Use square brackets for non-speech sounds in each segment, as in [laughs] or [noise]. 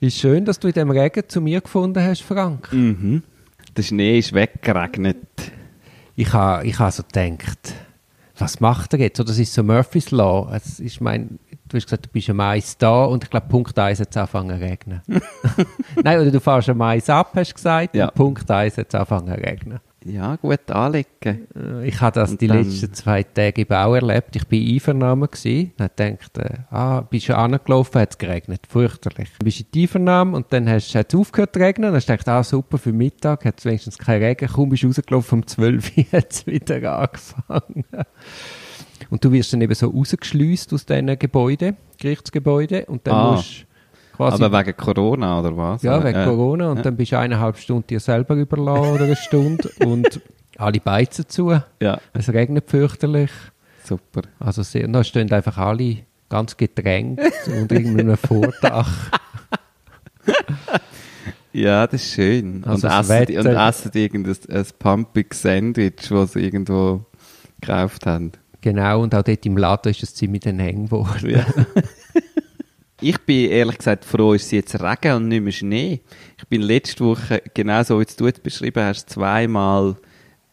Wie schön, dass du in dem Regen zu mir gefunden hast, Frank. Mhm. Der Schnee ist weggeregnet. Ich habe ich ha so gedacht, was macht er jetzt? Oder das ist so Murphy's Law. Es ist mein, du hast gesagt, du bist am Eis da und ich glaube, Punkt 1 hat es angefangen zu regnen. [laughs] [laughs] Nein, oder du fährst am Eis ab, hast du gesagt, Ja. und Punkt 1 hat es angefangen zu regnen. Ja, gut anlegen. Äh, Ich habe das Und die letzten zwei Tage eben auch erlebt. Ich bin Einvernahmen gsi. Dann dachte äh, ah, bist du angelaufen, hat es geregnet. Fürchterlich. Dann bist du in die Einvernahme und dann hast hat es aufgehört zu regnen. Dann hast du gedacht, ah, super, für Mittag hat es wenigstens keinen Regen. Kaum bist du rausgelaufen, um 12 Uhr [laughs] hat es wieder angefangen. Und du wirst dann eben so rausgeschleust aus diesen Gebäuden, Gerichtsgebäuden. Und dann Ah. musst quasi... Aber wegen Corona, oder was? Ja, wegen Äh, Corona. Und ja. dann bist du eineinhalb Stunden dir selber überlassen oder eine Stunde. [laughs] und alle beizen zu. Ja, Es regnet fürchterlich. super. Also sehr, und da stehen einfach alle ganz gedrängt und irgendeinem [laughs] Vordach. Ja, das ist schön. Also und, essen, die- und Wetter- essen irgendein ein pumpig Sandwich, das sie irgendwo gekauft haben. Genau, und auch dort im Laden ist es ziemlich dann eng geworden. Ja. [laughs] ich bin ehrlich gesagt froh, ist es jetzt Regen und nicht mehr Schnee. Ich bin letzte Woche, genau so wie du es beschrieben hast, zweimal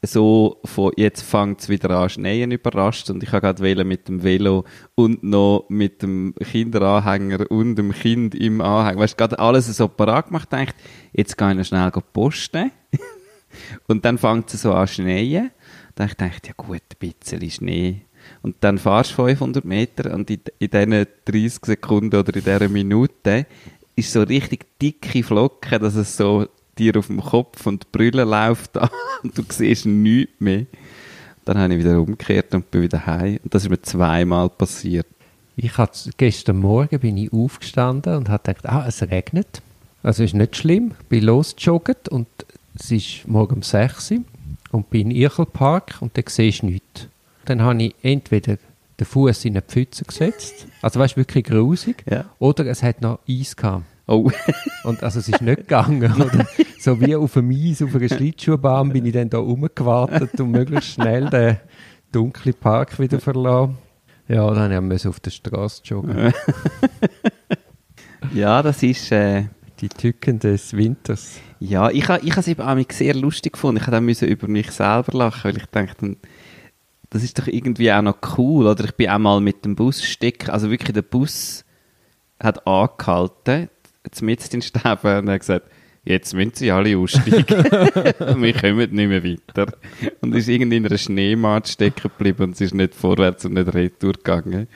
so von jetzt fängt es wieder an Schneien überrascht und ich habe gerade wählen mit dem Velo und noch mit dem Kinderanhänger und dem Kind im Anhänger. Weißt du, gerade alles so parat gemacht, denkt, jetzt gehe ich noch schnell posten. [laughs] und dann fängt es so an Schneien. Dachte ich, ja gut, ein bisschen Schnee. Und dann fahrst du 500 Meter und in, in diesen 30 Sekunden oder in dieser Minute ist so richtig dicke Flocken, dass es so dir auf dem Kopf und Brille läuft [laughs] und du siehst nichts mehr. Dann habe ich wieder umgekehrt und bin wieder heim. Und das ist mir zweimal passiert. Ich hatte gestern Morgen bin ich aufgestanden und habe gedacht, ah, es regnet. Also ist nicht schlimm. Bin losgejoggt und es ist morgen um 6 Uhr und bin im Irchelpark und dann siehst du nichts. Dann habe ich entweder den Fuß in eine Pfütze gesetzt, also weißt wirklich grusig, Ja. oder es hat noch Eis gehabt. Oh, Und also es ist nicht gegangen. [laughs] Oder? So wie auf einem Eis, auf einer Schlittschuhbahn bin ich dann da rumgewartet und möglichst schnell den dunklen Park wieder verlassen. Ja, dann musste ich auf der Straße joggen. [laughs] ja, das ist... Äh, Die Tücken des Winters. Ja, ich habe ich es eben auch sehr lustig gefunden. Ich musste über mich selber lachen, weil ich dachte, das ist doch irgendwie auch noch cool. Oder ich bin auch mal mit dem Bus stecken, also wirklich der Bus hat angehalten, mit in Stäben und hat gesagt, jetzt müssen sie alle aussteigen. [laughs] Wir kommen nicht mehr weiter. Und ist irgendwie in einer Schneematt stecken geblieben und es ist nicht vorwärts und nicht retour gegangen.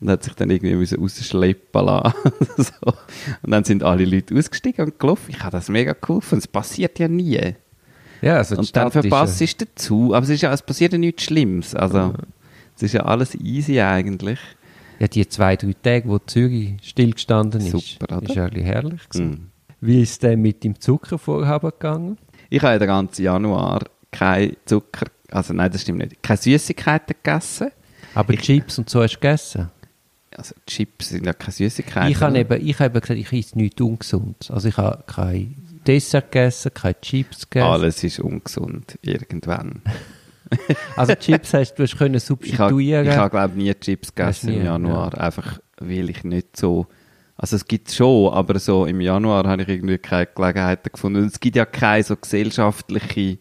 Und hat sich dann irgendwie müssen rausschleppen lassen. [laughs] so. Und dann sind alle Leute ausgestiegen und gelaufen. Ich habe das mega cool gefunden. Es passiert ja nie. Ja, also Und dann verpasst ist, du dazu. Aber es, ist ja, es passiert ja nichts Schlimmes. Also, es ist ja alles easy eigentlich. ja, die zwei, drei Tage, wo Zürich stillgestanden ist, Super, ist ja herrlich gewesen. Mm. Wie ist es denn mit dem Zuckervorhaben gegangen? Ich habe den ganzen Januar kein Zucker, also nein, das stimmt nicht, keine Süßigkeiten gegessen. Aber Ich- Chips und so hast du gegessen? Also Chips sind ja keine Süßigkeiten. Ich habe eben, ich habe gesagt, ich esse nichts Ungesundes. Also ich habe kein Dessert gegessen, keine Chips gegessen. Alles ist ungesund, irgendwann. [laughs] Also Chips hast du hast können substituieren. ich habe glaube nie Chips gegessen nie, im Januar, einfach weil ich nicht so, also es gibt schon, aber so im Januar habe ich irgendwie keine Gelegenheiten gefunden. Und es gibt ja keine so gesellschaftliche,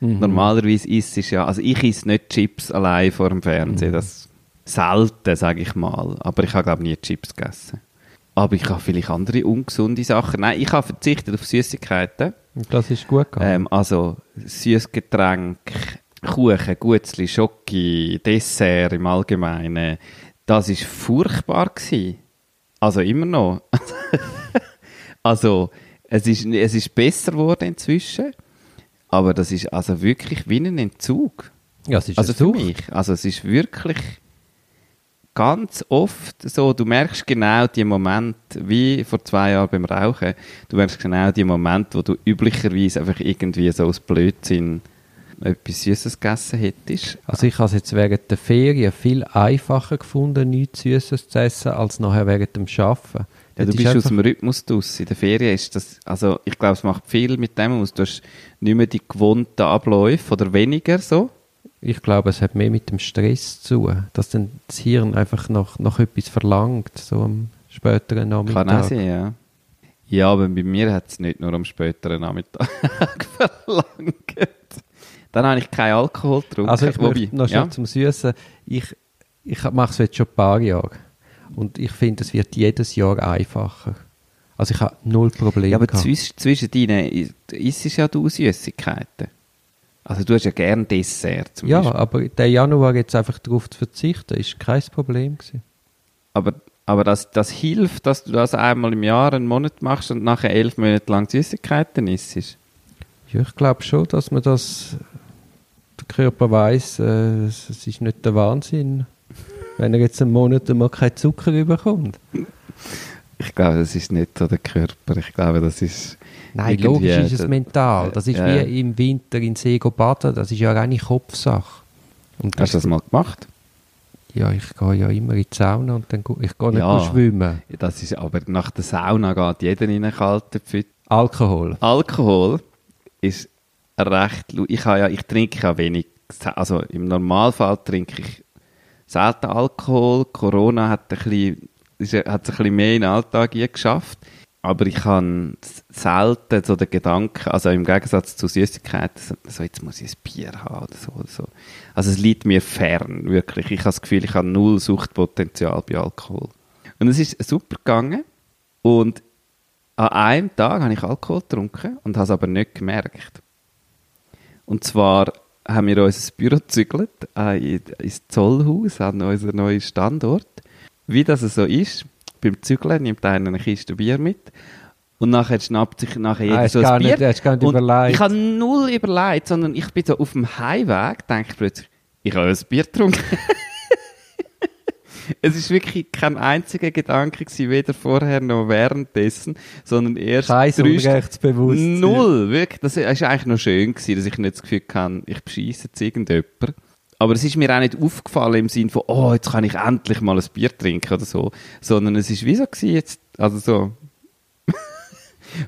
Mhm. normalerweise ist es ja, also ich esse nicht Chips allein vor dem Fernsehen, Mhm. das selten, sage ich mal, aber ich habe glaube nie Chips gegessen. Aber ich habe vielleicht andere ungesunde Sachen. Nein, ich habe verzichtet auf Süßigkeiten. Das ist gut gegangen. Ähm, also Süßgetränk, Kuchen, Gutzli, Schoki, Dessert im Allgemeinen. Das ist furchtbar gewesen. Also immer noch. [laughs] also es ist, es ist besser geworden inzwischen, aber das ist also wirklich wie ein Entzug. ja, es ist Also für mich. Also es ist wirklich ganz oft so, du merkst genau die Momente, wie vor zwei Jahren beim Rauchen, du merkst genau die Momente, wo du üblicherweise einfach irgendwie so aus Blödsinn etwas Süßes gegessen hättest. Also ich habe es jetzt während der Ferien viel einfacher gefunden, nichts Süßes zu essen, als nachher während dem Arbeiten. Ja, du bist aus dem Rhythmus draus. In der Ferien ist das, also ich glaube, es macht viel mit dem aus. Du hast nicht mehr die gewohnten Abläufe oder weniger so. Ich glaube, es hat mehr mit dem Stress zu tun, dass dann das Hirn einfach noch, noch etwas verlangt, so am späteren Nachmittag. Kann auch sein, ja. Ja, aber bei mir hat es nicht nur am späteren Nachmittag [laughs] verlangt. Dann habe ich keinen Alkohol getrunken. Also ich Wobei, noch ja. zum Süßen. Ich, ich mache es jetzt schon ein paar Jahre. Und ich finde, es wird jedes Jahr einfacher. Also ich habe null Probleme Ja, aber zwischen, zwischen deinen isst ja du Süßigkeiten. Also du hast ja gerne Dessert zum Ja, Beispiel. aber der Januar jetzt einfach darauf zu verzichten, ist kein Problem gewesen. Aber, aber das, das hilft, dass du das einmal im Jahr einen Monat machst und nachher elf Monate lang Süßigkeiten isst? Ja, ich glaube schon, dass man das der Körper weiß, äh, es ist nicht der Wahnsinn, [laughs] wenn er jetzt einen Monat mal keinen Zucker überkommt. Ich glaube, das ist nicht so der Körper. Ich glaube, das ist. Nein, logisch ist es mental. Das ist ja. wie im Winter in See baden. Das ist ja eine Kopfsache. Und Hast du das mal gemacht? Ja, ich gehe ja immer in die Sauna und dann ich gehe nicht ja, schwimmen. Das ist, aber nach der Sauna geht jeder in eine kalte Pfütze. Alkohol. Alkohol ist recht, ich, habe ja, ich trinke ja wenig, also im Normalfall trinke ich selten Alkohol, Corona hat, ein bisschen, hat es ein bisschen mehr in den Alltag geschafft, aber ich habe selten so den Gedanken, also im Gegensatz zu Süßigkeiten, so jetzt muss ich ein Bier haben oder so, oder so. Also es liegt mir fern, wirklich. Ich habe das Gefühl, ich habe null Suchtpotenzial bei Alkohol. Und es ist super gegangen und an einem Tag habe ich Alkohol getrunken und habe es aber nicht gemerkt. Und zwar haben wir unser Büro gezügelt äh, ins Zollhaus, an unseren neuen Standort. Wie das so ist, beim Zügeln nimmt einer eine Kiste Bier mit und nachher schnappt sich nachher jeder ah, so ein Bier. Nicht, gar nicht überlegt. Ich habe null überlegt, sondern ich bin so auf dem Heimweg, denke plötzlich, ich habe ein Bier getrunken. [laughs] es ist wirklich kein einziger Gedanke gewesen, weder vorher noch währenddessen, sondern erst Scheiß unrechtsbewusst. Null, wirklich. Das war eigentlich noch schön gewesen, dass ich nicht das Gefühl hatte, ich bescheisse jetzt irgendjemand. Aber es ist mir auch nicht aufgefallen im Sinne von, oh, jetzt kann ich endlich mal ein Bier trinken oder so, sondern es ist wie so gewesen, jetzt, also so. [laughs]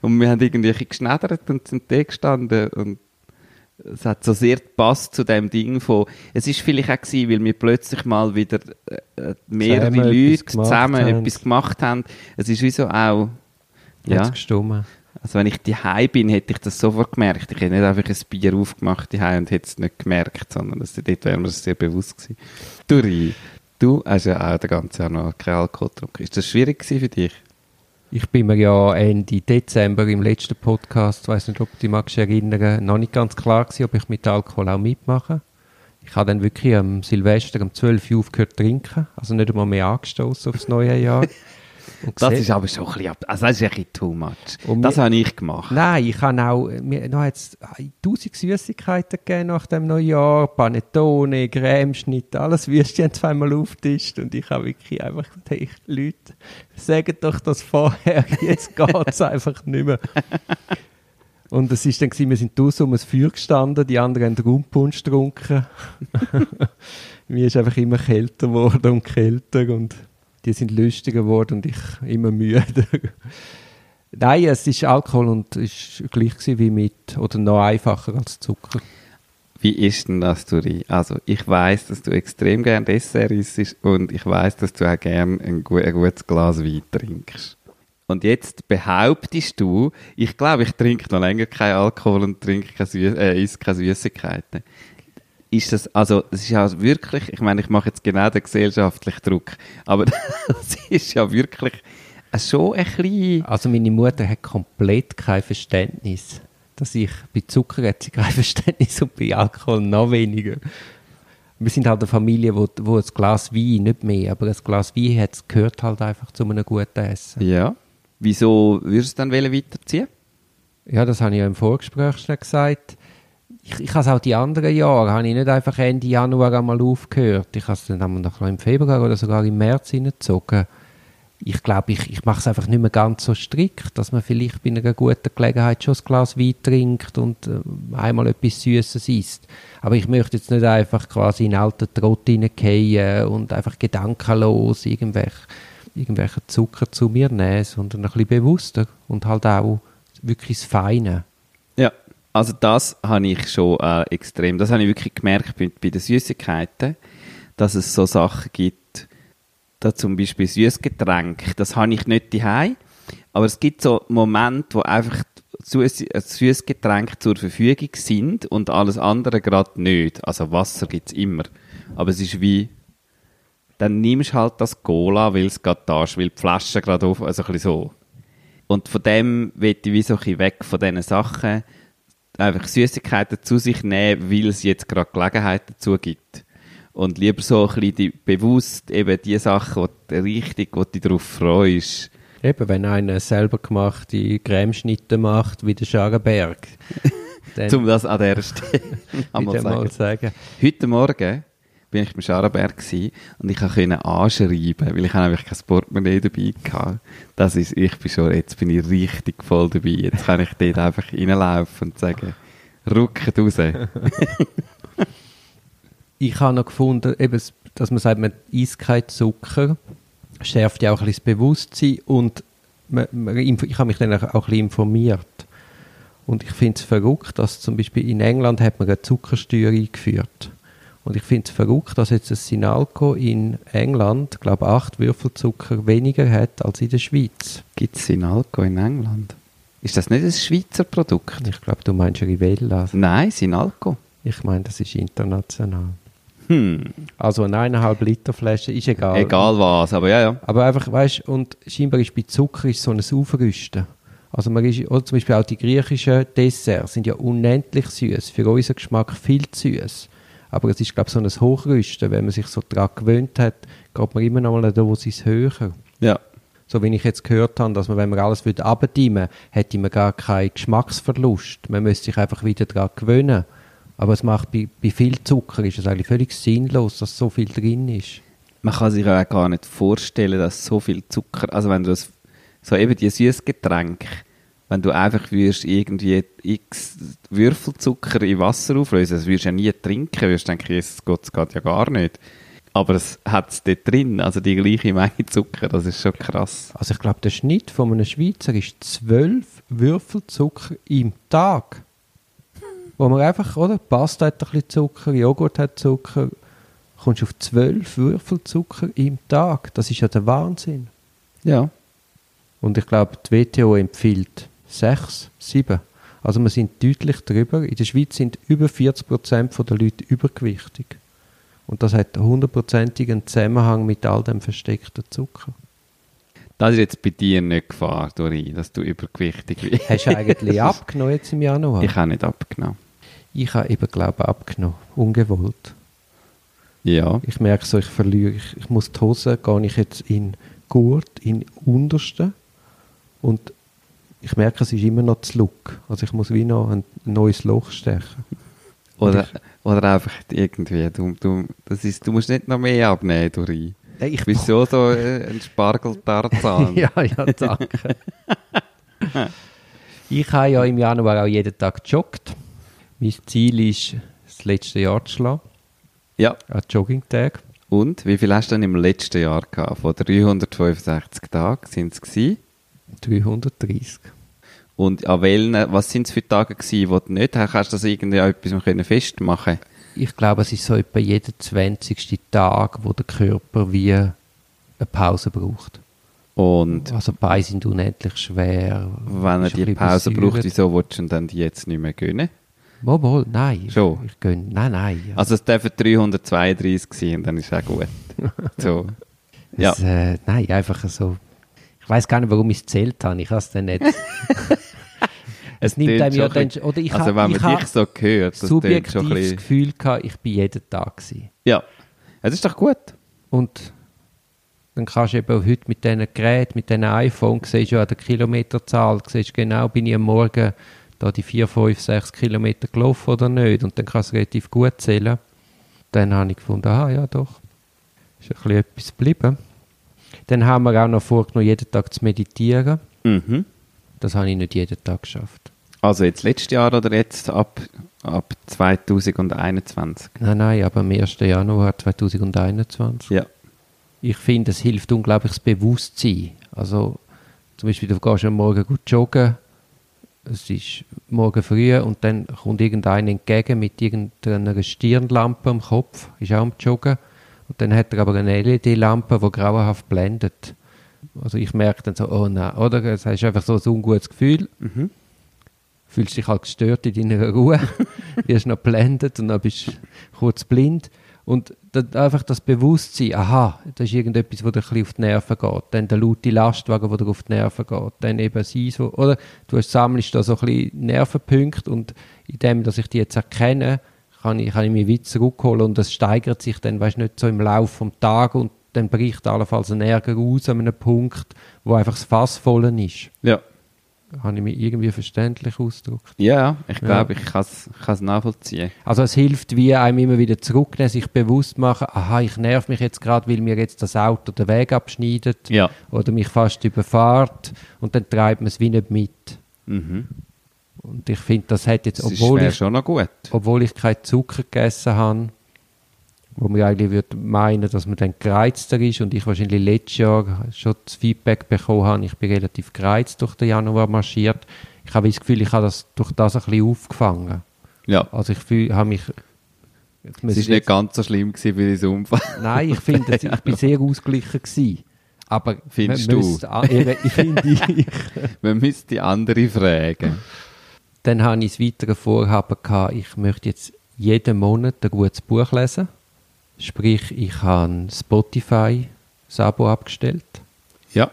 und wir haben irgendwie geschneddert und sind da gestanden und es hat so sehr gepasst zu dem Ding von, es ist vielleicht auch gewesen, weil wir plötzlich mal wieder äh, mehrere zusammen Leute etwas zusammen haben. etwas gemacht haben. Es ist wie so auch, ja. Gestummen. Also wenn ich daheim bin, hätte ich das sofort gemerkt. Ich hätte nicht einfach ein Bier aufgemacht daheim und hätte es nicht gemerkt, sondern das, dort wäre mir das sehr bewusst gewesen. Duri, du hast ja auch den ganzen Jahr noch keinen Alkohol getrunken. Ist das schwierig für dich? Ich bin mir ja Ende Dezember im letzten Podcast, ich weiß nicht, ob du dich magst erinnern, noch nicht ganz klar gewesen, ob ich mit Alkohol auch mitmache. Ich habe dann wirklich am Silvester um 12 Uhr aufgehört zu trinken, also nicht einmal mehr angestoßen aufs neue Jahr. [laughs] das ist aber schon ein bisschen, also das ist ein bisschen too much. Und das habe ich gemacht. Nein, ich habe auch, mir, noch jetzt tausend Süßigkeiten gegeben nach dem Neujahr, Panettone, Cremeschnitt, alles Würstchen zweimal auftischt und ich habe wirklich einfach gedacht, Leute, sagt doch das vorher, [laughs] jetzt geht es einfach nicht mehr. [laughs] Und es war dann, gewesen, wir sind draußen um ein Feuer gestanden, die anderen haben Rumpunsch getrunken. [laughs] Mir ist einfach immer kälter geworden und kälter und die sind lustiger geworden und ich immer müder. [laughs] Nein, es ist Alkohol und war gleich wie mit, oder noch einfacher als Zucker. Wie ist denn das, Duri? Also, ich weiß, dass du extrem gerne Dessert isst und ich weiß, dass du auch gerne ein, ein gutes Glas Wein trinkst. Und jetzt behauptest du, ich glaube, ich trinke noch länger keinen Alkohol und trinke keine, äh, esse keine Süßigkeiten ist das, also, das ist ja wirklich, ich meine, ich mache jetzt genau den gesellschaftlichen Druck, aber [laughs] das ist ja wirklich schon ein bisschen... Also meine Mutter hat komplett kein Verständnis, dass ich bei Zucker hat sie kein Verständnis und bei Alkohol noch weniger. Wir sind halt eine Familie, wo, wo ein Glas Wein, nicht mehr, aber ein Glas Wein hat, gehört halt einfach zu einem guten Essen. Ja. Wieso würdest du dann weiterziehen? Ja, das habe ich ja im Vorgespräch schon gesagt ich, ich habe auch die anderen Jahre, habe ich nicht einfach Ende Januar einmal aufgehört. Ich habe es dann einmal noch im Februar oder sogar im März hineingezogen. Ich glaube, ich, ich mache es einfach nicht mehr ganz so strikt, dass man vielleicht bei einer guten Gelegenheit schon ein Glas Wein trinkt und äh, einmal etwas Süßes isst. Aber ich möchte jetzt nicht einfach quasi in alten Trott hineingehen und einfach gedankenlos irgendwelche, irgendwelche Zucker zu mir nehmen, sondern ein bisschen bewusster und halt auch wirklich das Feine. Also das habe ich schon äh, extrem, das habe ich wirklich gemerkt bei, bei den Süßigkeiten, dass es so Sachen gibt, da zum Beispiel Süßgetränk, das habe ich nicht daheim, aber es gibt so Momente, wo einfach Süßgetränke zur Verfügung sind und alles andere gerade nicht. Also Wasser gibt es immer. Aber es ist wie, dann nimmst du halt das Cola, weil es gerade da ist, weil die Flasche gerade auf, also ein bisschen so. Und von dem will ich wie so ein bisschen weg von diesen Sachen, einfach Süßigkeiten zu sich nehmen, weil es jetzt gerade Gelegenheit dazu gibt. Und lieber so ein bisschen die, bewusst eben die Sachen, die richtig, wo du darauf freust. Eben, wenn einer selber gemachte Cremeschnitte macht, wie der Scharenberg. [laughs] um das an der Stelle [laughs] mal sagen. Heute Morgen bin ich beim Scharenberg und ich konnte anschreiben, weil ich einfach kein Portemonnaie dabei hatte. Das ist, ich bin schon, jetzt bin ich richtig voll dabei. Jetzt kann ich dort einfach reinlaufen und sagen, rucket raus. [laughs] ich habe noch gefunden, eben, dass man sagt, man isst keinen Zucker, schärft ja auch ein bisschen das Bewusstsein und man, man, ich habe mich dann auch ein bisschen informiert. Und ich finde es verrückt, dass zum Beispiel in England hat man eine Zuckersteuer eingeführt. Und ich finde es verrückt, dass jetzt ein Sinalco in England, glaube acht Würfel Zucker weniger hat als in der Schweiz. Gibt es Sinalco in England? Ist das nicht ein Schweizer Produkt? Ich glaube, du meinst Rivella. Nein, Sinalco. Ich meine, das ist international. Hm. Also eine eineinhalb Liter Flasche ist egal. Egal was, aber ja, ja. Aber einfach, weißt und scheinbar ist bei Zucker ist so ein Aufrüsten. Also man ist, oder zum Beispiel auch die griechischen Desserts sind ja unendlich süß, für unseren Geschmack viel zu süß. Aber es ist, glaube ich, so ein Hochrüsten. Wenn man sich so daran gewöhnt hat, geht man immer noch mal eine Dosis höher. Ja. So wie ich jetzt gehört habe, dass man, wenn man alles würde abdimmen, hätte man gar keinen Geschmacksverlust. Man müsste sich einfach wieder daran gewöhnen. Aber es macht bei, bei viel Zucker ist es eigentlich völlig sinnlos, dass so viel drin ist. Man kann sich auch gar nicht vorstellen, dass so viel Zucker, also wenn du das, so eben die Süßgetränke, wenn du einfach würdest irgendwie x Würfelzucker in Wasser auflösen, das würdest du ja nie trinken, würdest denken, Jesus Gott, das geht ja gar nicht. Aber es hat es dort drin, also die gleiche Menge Zucker, das ist schon krass. Also ich glaube, der Schnitt von einem Schweizer ist zwölf Würfelzucker im Tag. Wo man einfach, oder, Pasta hat ein bisschen Zucker, Joghurt hat Zucker, kommst du auf zwölf Würfelzucker im Tag. Das ist ja der Wahnsinn. Ja. Und ich glaube, die WTO empfiehlt sechs, sieben. Also wir sind deutlich drüber. In der Schweiz sind über 40 Prozent der Leute übergewichtig. Und das hat hundertprozentigen Zusammenhang mit all dem versteckten Zucker. Das ist jetzt bei dir nicht Gefahr, Dori, dass du übergewichtig bist. Hast du eigentlich [laughs] abgenommen jetzt im Januar? Ich habe nicht abgenommen. Ich habe eben, glaube ich, abgenommen. Ungewollt. Ja. Ich merke so, ich verliere. Ich, ich muss die Hose, gehe ich jetzt in Gurt, in Unterste. Und ich merke, es ist immer noch zu Look. Also ich muss wie noch ein neues Loch stechen. Oder, oder einfach irgendwie, du, du, das ist, du musst nicht noch mehr abnehmen, Dori. Ich bist so so äh, ein Spargeltarzan. [laughs] ja, ja, danke. [laughs] ich habe ja im Januar auch jeden Tag gejoggt. Mein Ziel ist, das letzte Jahr zu schlagen. Ja. Ein Joggingtag. Und wie viel hast du denn im letzten Jahr gehabt? Von 365 Tagen sind es 330. Und an welchen, was sind es für Tage gewesen, wo du nicht hast? Hast du das irgendwie etwas festmachen Ich glaube, es ist so etwa jeden 20. Tag, wo der Körper wie eine Pause braucht. Und also Beine sind unendlich schwer. Wenn er die Pause braucht, wieso willst du dann die jetzt nicht mehr gönnen? Mal, mal, nein. Schon? Ich, gönne, nein, nein. Ja. Also es dürfen 332 sein, dann ist es auch gut. [laughs] so. Ja. Es, äh, nein, einfach so ich weiß gar nicht, warum ich es zählt habe. Ich habe [laughs] es dann nicht. es nimmt einem ja dann, oder ich Also wenn man dich so hört, das subjektiv schon ein das Gefühl gehabt, ich bin jeden Tag gewesen. Ja, es ist doch gut. Und dann kannst du eben heute mit diesen Geräten, mit diesen iPhone, siehst du ja an der Kilometerzahl, siehst genau, bin ich am Morgen da die 4, 5, 6 Kilometer gelaufen oder nicht. Und dann kann es relativ gut zählen. Dann habe ich gefunden, ah ja doch, ist ein bisschen etwas geblieben. Dann haben wir auch noch vorgenommen, jeden Tag zu meditieren. Mhm. Das habe ich nicht jeden Tag geschafft. Also jetzt letztes Jahr oder jetzt ab, ab 2021? Nein, nein, aber am 1. Januar 2021. Ja. Ich finde, es hilft unglaublich das Bewusstsein. Also zum Beispiel, du gehst am Morgen gut joggen, es ist morgen früh und dann kommt irgendeiner entgegen mit irgendeiner Stirnlampe am Kopf, ist auch am Joggen. Dann hat er aber eine LED-Lampe, die grauenhaft blendet. Also ich merke dann so, oh nein, oder? Es hast einfach so ein ungutes Gefühl. Mhm. Fühlst dich halt gestört in deiner Ruhe, [laughs] wirst noch blendet und dann bist du kurz blind. Und dann einfach das Bewusstsein, aha, das ist irgendetwas, wo dir ein bisschen auf die Nerven geht. Dann der laute Lastwagen, wo dir auf die Nerven geht. Dann eben sie so, oder? Du sammelst da so ein bisschen Nervenpunkte und indem, dass ich die jetzt erkenne, kann ich, kann ich mich weit zurückholen und das steigert sich dann, weißt nicht so im Laufe des Tages und dann bricht allenfalls ein Ärger aus an einem Punkt, wo einfach das Fass voll ist. Ja. Habe ich mich irgendwie verständlich ausgedrückt? Ja, ich Ja. glaube, ich kann es nachvollziehen. Also es hilft, wie einem immer wieder zurücknehmen, sich bewusst machen, aha, ich nerv mich jetzt gerade, weil mir jetzt das Auto den Weg abschneidet Ja. oder mich fast überfahrt und dann treibt man es wie nicht mit. Mhm. Und ich finde, das hat jetzt, Das ist obwohl ich, schon noch gut. obwohl ich keinen Zucker gegessen habe, wo man eigentlich würde meinen, dass man dann gereizter ist und ich wahrscheinlich letztes Jahr schon das Feedback bekommen habe, ich bin relativ gereizt durch den Januar marschiert. Ich habe das Gefühl, ich habe das durch das ein bisschen aufgefangen. Ja. Also ich fühle, habe mich... Es war nicht ganz so schlimm gewesen wie dein Unfall. [laughs] Nein, ich finde, [laughs] ich bin sehr ausgeglichen gewesen. Aber Findest man du? müsste ich finde ich. [laughs] Man müsste die andere fragen. Dann habe ich das weitere Vorhaben gehabt, ich möchte jetzt jeden Monat ein gutes Buch lesen. Sprich, ich habe Spotify das Abo abgestellt Ja.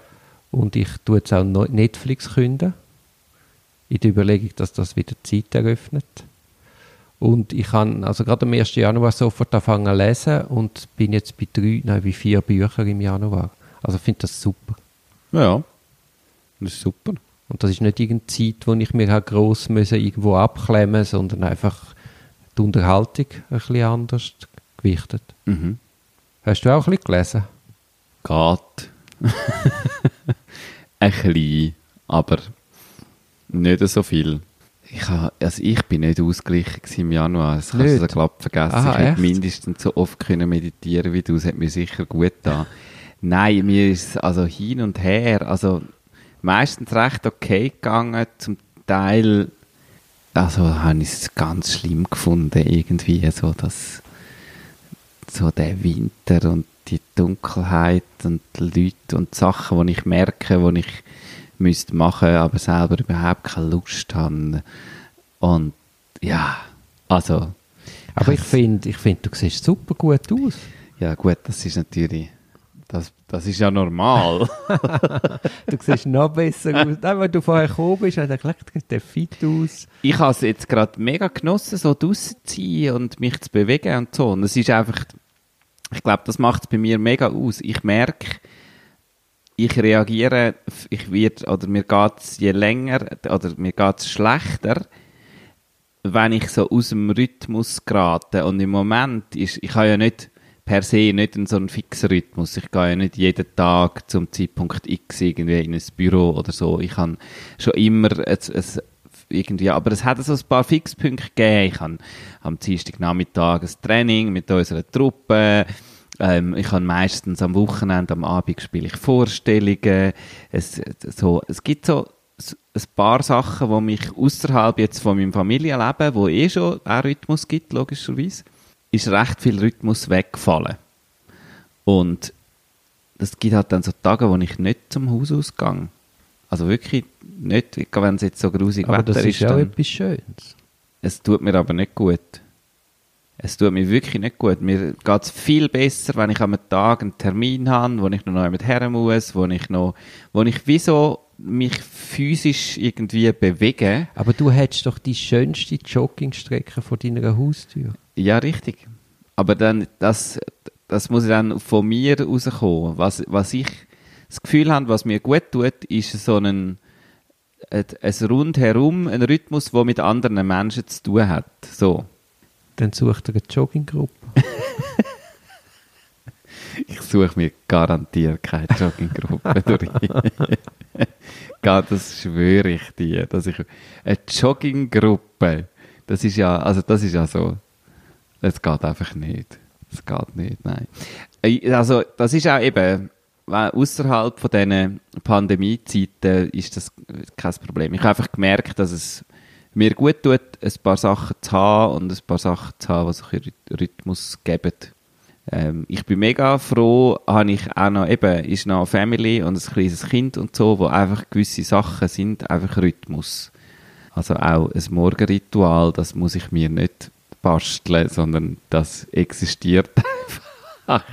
und ich tue jetzt auch Netflix künden. In der Überlegung, dass das wieder Zeit eröffnet. Und ich habe also gerade am 1. Januar sofort angefangen zu lesen und bin jetzt bei drei, nein, bei vier Büchern im Januar. Also ich finde das super. Ja. Das ist super. Und das ist nicht irgendeine Zeit, wo ich mir halt gross müssen irgendwo abklemmen sondern einfach die Unterhaltung ein bisschen anders gewichtet. Mhm. Hast du auch ein bisschen gelesen? Geht. [laughs] Ein bisschen, aber nicht so viel. Ich, ha, also ich bin nicht ausgeglichen im Januar. Das kannst du Nicht? so glatt vergessen. Aha, ich hätte echt? mindestens so oft können meditieren wie du. Das hat mir sicher gut getan. Nein, mir ist also hin und her. Also meistens recht okay gegangen. Zum Teil also habe ich es ganz schlimm gefunden irgendwie. So das so der Winter und die Dunkelheit und die Leute und die Sachen, die ich merke, die ich müsste machen, aber selber überhaupt keine Lust habe. Und ja, also Aber ich finde, ich find, du siehst super gut aus. ja gut, das ist natürlich das, das ist ja normal. [laughs] [laughs] Du siehst noch besser aus. Nein, wenn du vorher gekommen bist, habe ich gedacht, der fit aus. ich habe es jetzt gerade mega genossen, so draussen zu sein und mich zu bewegen und so. Und es ist einfach, ich glaube, das macht es bei mir mega aus. Ich merke, ich reagiere, ich wird oder mir geht's je länger, oder mir geht's schlechter, wenn ich so aus dem Rhythmus gerate. Und im Moment ist, ich habe ja nicht per se nicht in so einen fixen Rhythmus. Ich gehe ja nicht jeden Tag zum Zeitpunkt X irgendwie in ein Büro oder so. Ich habe schon immer ein, ein, irgendwie, aber es hat so ein paar Fixpunkte gegeben. Ich habe am Dienstagnachmittag ein Training mit unserer Truppe. Ähm, ich habe meistens am Wochenende, am Abend spiele ich Vorstellungen. Es, so, es gibt so ein paar Sachen, die mich außerhalb jetzt von meinem Familienleben, wo eh schon auch Rhythmus gibt, logischerweise, ist recht viel Rhythmus weggefallen. Und es gibt halt dann so Tage, wo ich nicht zum Haus ausgehe. Also wirklich nicht, wenn es jetzt so grusig Aber Wetter das ist ja etwas Schönes. es tut mir aber nicht gut. Es tut mir wirklich nicht gut. Mir geht es viel besser, wenn ich am Tag einen Termin habe, wo ich noch mit her muss, wo ich noch, wo ich wieso mich physisch irgendwie bewege. Aber du hättest doch die schönste Joggingstrecke vor deiner Haustür. Ja, richtig. Aber dann, das, das muss dann von mir rauskommen. Was, was ich das Gefühl habe, was mir gut tut, ist so ein, ein, ein Rundherum, ein Rhythmus, der mit anderen Menschen zu tun hat. So. Dann sucht er eine Jogginggruppe. [laughs] Ich suche mir garantiert keine Jogginggruppe [laughs] durch. [laughs] das schwöre ich dir, dass ich eine Jogginggruppe, das ist ja, also das ist ja so, das geht einfach nicht. Das geht nicht, nein. Also das ist auch eben, außerhalb von diesen Pandemiezeiten ist das kein Problem. Ich habe einfach gemerkt, dass es mir gut tut, ein paar Sachen zu haben und ein paar Sachen zu haben, die einen Rhythmus geben. Ähm, ich bin mega froh, habe ich auch noch, eben, ist noch eine Family und ein kleines Kind und so, wo einfach gewisse Sachen sind, einfach Rhythmus. Also auch ein Morgenritual, das muss ich mir nicht basteln, sondern das existiert [laughs] einfach.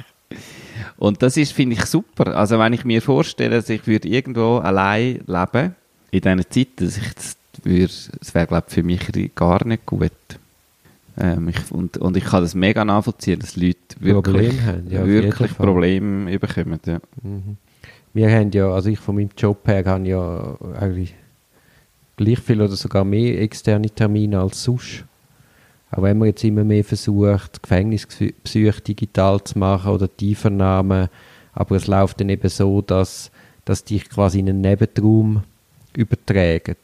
Und das ist, finde ich, super. Also wenn ich mir vorstelle, dass ich würde irgendwo allein leben, in dieser Zeit, dass ich das würde, das wäre, glaube ich, für mich gar nicht gut. Ähm, ich, und, und ich kann das mega nachvollziehen, dass Leute wirklich, Problem haben, ja, wirklich Probleme bekommen. Ja. Mhm. Wir haben ja, also ich von meinem Job her habe ja eigentlich gleich viel oder sogar mehr externe Termine als sonst. Auch wenn man jetzt immer mehr versucht, Gefängnispsych digital zu machen oder Tiefernahmen, aber es läuft dann eben so, dass, dass dich quasi in einen Nebenraum übertragen.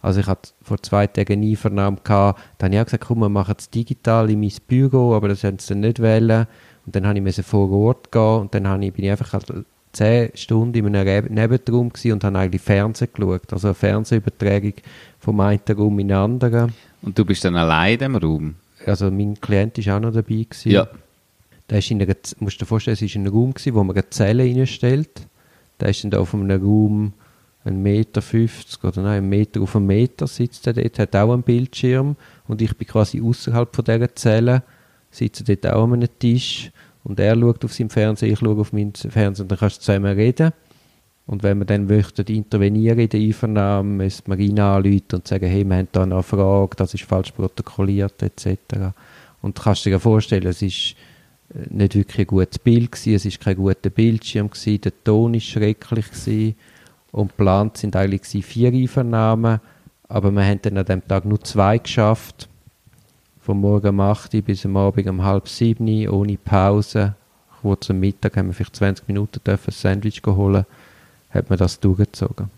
Also ich hatte vor zwei Tagen eine Einvernahme gehabt, da habe ich auch gesagt, komm, wir machen es digital in mein Büro, aber das haben sie dann nicht wollen. Und dann habe ich vor Ort gehen und dann ich, bin ich einfach halt zehn Stunden in einem Nebenraum und habe eigentlich Fernsehen geschaut. Also eine Fernsehübertragung vom einen Raum in den anderen. Und du bist dann allein in dem Raum? Also mein Klient war auch noch dabei. Gewesen. Ja. Da ist in einer, musst du dir vorstellen, es ist ein Raum, gewesen, wo man eine Zelle reinstellt. Da ist dann auf einem Raum ein Meter 50 oder nein, ein Meter auf einem Meter sitzt er dort, hat auch einen Bildschirm und ich bin quasi außerhalb von dieser Zelle, sitze dort auch an einem Tisch und er schaut auf seinem Fernseher, ich schaue auf meinen Fernseher und dann kannst du zusammen reden. Und wenn wir dann möchten intervenieren in der Einvernahme, müssen wir ihn anrufen und sagen, hey, wir haben da eine Frage, das ist falsch protokolliert, etc. Und du kannst dir vorstellen, es ist äh, nicht wirklich ein gutes Bild gewesen, es ist kein guter Bildschirm gewesen, der Ton ist schrecklich gewesen und geplant sind eigentlich vier Einvernahmen, aber wir haben dann an dem Tag nur zwei geschafft. Vom Morgen um 8 Uhr bis am Abend um halb sieben ohne Pause. Kurz am Mittag haben wir vielleicht 20 Minuten ein Sandwich holen, hat man das durchgezogen.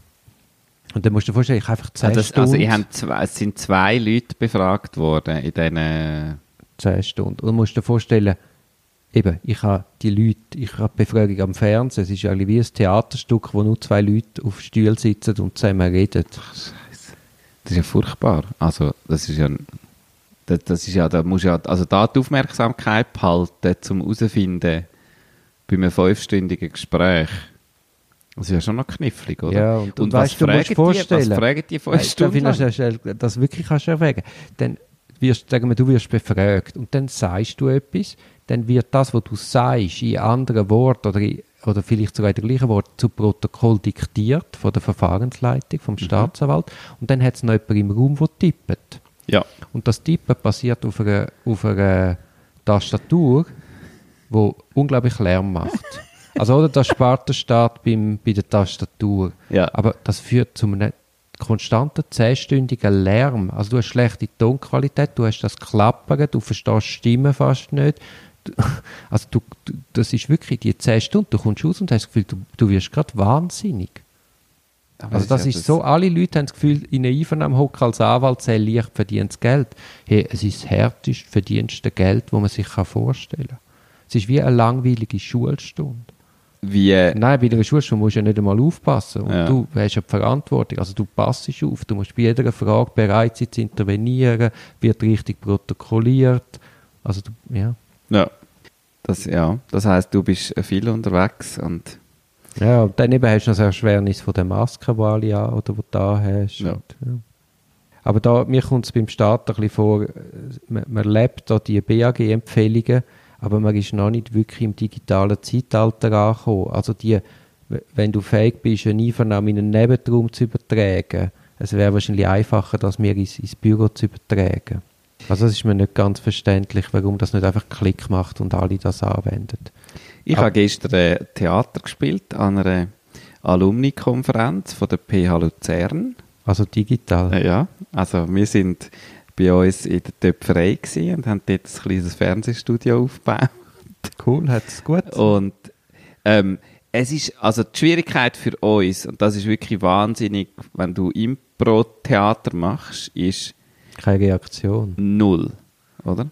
Und dann musst du dir vorstellen, ich habe einfach 10 also, Stunden... Also ihr habt zwei, es sind zwei Leute befragt worden in diesen... 10 Stunden. Und du musst dir vorstellen, eben, ich habe die Leute, ich habe Befragung am Fernsehen, es ist eigentlich wie ein Theaterstück, wo nur zwei Leute auf Stühlen sitzen und zusammen reden. Ach, Scheiße. Das ist ja furchtbar. Also, das ist ja, das, das ist ja, da muss ja, also da die Aufmerksamkeit behalten, um herauszufinden, bei einem fünfstündigen Gespräch. Das ist ja schon noch knifflig, oder? Ja, und, und, und weißt, was, fragen die, was fragen die fünf Stunden lang? Das, das wirklich kannst du erwägen. Dann wirst, sagen wir, du wirst befragt und dann sagst du etwas, dann wird das, was du sagst, in anderen Worten oder, oder vielleicht sogar in der gleichen Wort zu Protokoll diktiert von der Verfahrensleitung, vom mhm. Staatsanwalt. Und dann hat es noch jemand im Raum, der tippt. Ja. Und das Tippen passiert auf einer, auf einer Tastatur, die unglaublich Lärm macht. Also, oder der Staat beim, bei der Tastatur. Ja. Aber das führt zu einem konstanten, zehnstündigen Lärm. Also, du hast schlechte Tonqualität, du hast das Klappern, du verstehst Stimmen fast nicht, [laughs] also du, du, das ist wirklich die 10 Stunden, du kommst raus und hast das Gefühl, du, du wirst gerade wahnsinnig. Aber also das ist, ja das so, alle Leute haben das Gefühl, in einer Einvernahme hocken als Anwalt sehr leicht verdientes Geld. Hey, es ist das härteste, verdienste Geld, das man sich vorstellen kann. Es ist wie eine langweilige Schulstunde. Wie? Nein, bei einer Schulstunde musst du ja nicht einmal aufpassen. Und ja. du hast ja die Verantwortung. Also du passst auf. Du musst bei jeder Frage bereit sein zu intervenieren, wird richtig protokolliert. Also du, ja. Ja. Das, ja. das heisst, du bist viel unterwegs und ja, und dann eben hast du noch das Erschwernis von der Maske, die alle an, oder die du da hast. Ja. Und, ja. Aber da, mir kommt es beim Start ein bisschen vor, man, man lebt da die BAG-Empfehlungen, aber man ist noch nicht wirklich im digitalen Zeitalter angekommen. Also die, wenn du fähig bist, eine Einvernahme in einen Nebenraum zu übertragen, es wäre wahrscheinlich einfacher, das mir ins, ins Büro zu übertragen. Also es ist mir nicht ganz verständlich, warum das nicht einfach Klick macht und alle das anwenden. Ich habe gestern Theater gespielt an einer Alumni-Konferenz von der PH Luzern. Also digital. Äh, Ja, also wir sind bei uns in der Töpferei gewesen und haben dort ein kleines Fernsehstudio aufgebaut. Cool, hat es gut. Und ähm, es ist, also die Schwierigkeit für uns, und das ist wirklich wahnsinnig, wenn du Impro-Theater machst, ist Keine Reaktion. null, oder?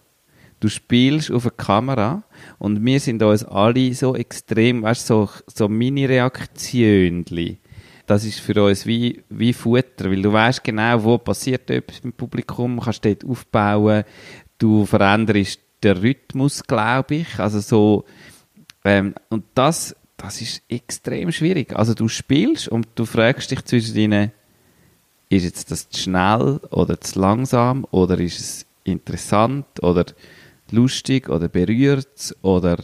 Du spielst auf eine Kamera und wir sind uns alle so extrem, weißt du, so, so Mini-Reaktionli. Das ist für uns wie, wie Futter, weil du weißt genau, wo passiert etwas im Publikum, kannst dort aufbauen, du veränderst den Rhythmus, glaube ich, also so, ähm, und das, das ist extrem schwierig. Also du spielst und du fragst dich zwischen deinen, ist jetzt das zu schnell oder zu langsam oder ist es interessant oder lustig oder berührt oder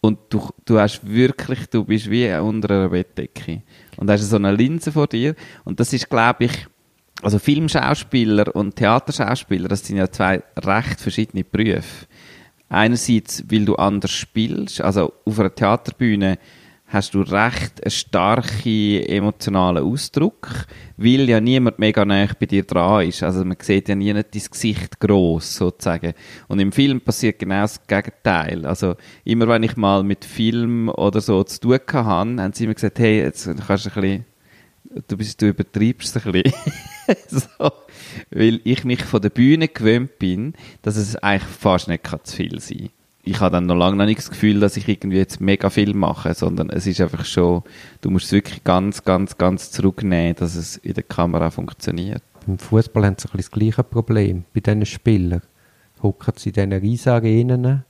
und du, du hast wirklich, du bist wie unter einer Bettdecke und hast so eine Linse vor dir und das ist, glaube ich, also Filmschauspieler und Theaterschauspieler, das sind ja zwei recht verschiedene Berufe. Einerseits, weil du anders spielst, also auf einer Theaterbühne hast du recht einen starken emotionalen Ausdruck, weil ja niemand mega nah bei dir dran ist. Also man sieht ja nie dein Gesicht gross, sozusagen. Und im Film passiert genau das Gegenteil. Also immer wenn ich mal mit Film oder so zu tun hatte, haben sie immer gesagt, hey, jetzt kannst du ein bisschen, du, bist, du übertreibst ein bisschen. [laughs] so. Weil ich mich von der Bühne gewöhnt bin, dass es eigentlich fast nicht zu viel sein kann ich habe dann noch lange noch nicht das Gefühl, dass ich irgendwie jetzt mega viel mache, sondern es ist einfach schon, du musst es wirklich ganz, ganz, ganz zurücknehmen, dass es in der Kamera funktioniert. Beim Fußball haben sie ein das gleiche Problem. Bei diesen Spielern hocken sie in diesen riesen Arenen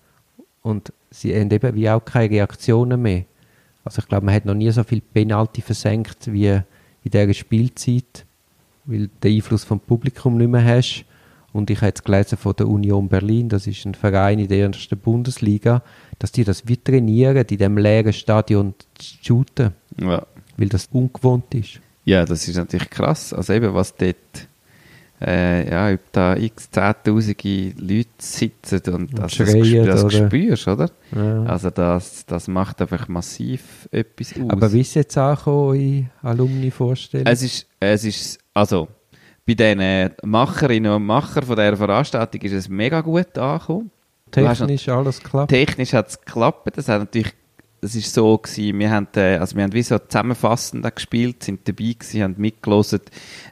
und sie haben eben wie auch keine Reaktionen mehr. Also ich glaube, man hat noch nie so viel Penalty versenkt wie in dieser Spielzeit, weil du den Einfluss vom Publikum nicht mehr hast. Und ich habe jetzt gelesen von der Union Berlin, das ist ein Verein in der ersten Bundesliga, dass die das wie trainieren, in diesem leeren Stadion zu shooten, Ja. weil das ungewohnt ist. ja, das ist natürlich krass. Also eben, was dort, äh, ja, ob da x zehntausende Leute sitzen und, Und also das, schreien, das oder? spürst, oder? Ja. Also das, das macht einfach massiv etwas aus. Aber wie ist jetzt angekommen in Alumni-Vorstellungen? Es ist, es ist, also, bei den Macherinnen und Machern von dieser Veranstaltung ist es mega gut angekommen. Hast Technisch alles klappt. Technisch hat es geklappt. Das hat natürlich, das ist so gewesen, wir haben, äh, also wir haben wie so zusammenfassend gespielt, sind dabei gewesen, haben mitgelesen,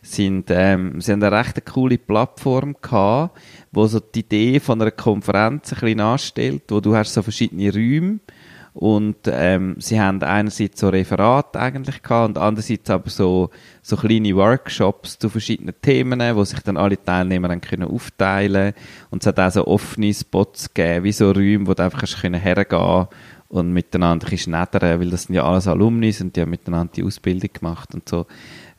sind, ähm, sie haben eine recht coole Plattform gehabt, wo so die Idee von einer Konferenz ein bisschen anstellt, wo du hast so verschiedene Räume und ähm, sie haben einerseits so Referat eigentlich gehabt und andererseits aber so, so kleine Workshops zu verschiedenen Themen, wo sich dann alle Teilnehmer dann können aufteilen und es hat auch so offene Spots gegeben, wie so Räume, wo du einfach hast können hergehen und miteinander schneidern, weil das sind ja alles Alumni und die haben miteinander die Ausbildung gemacht und so.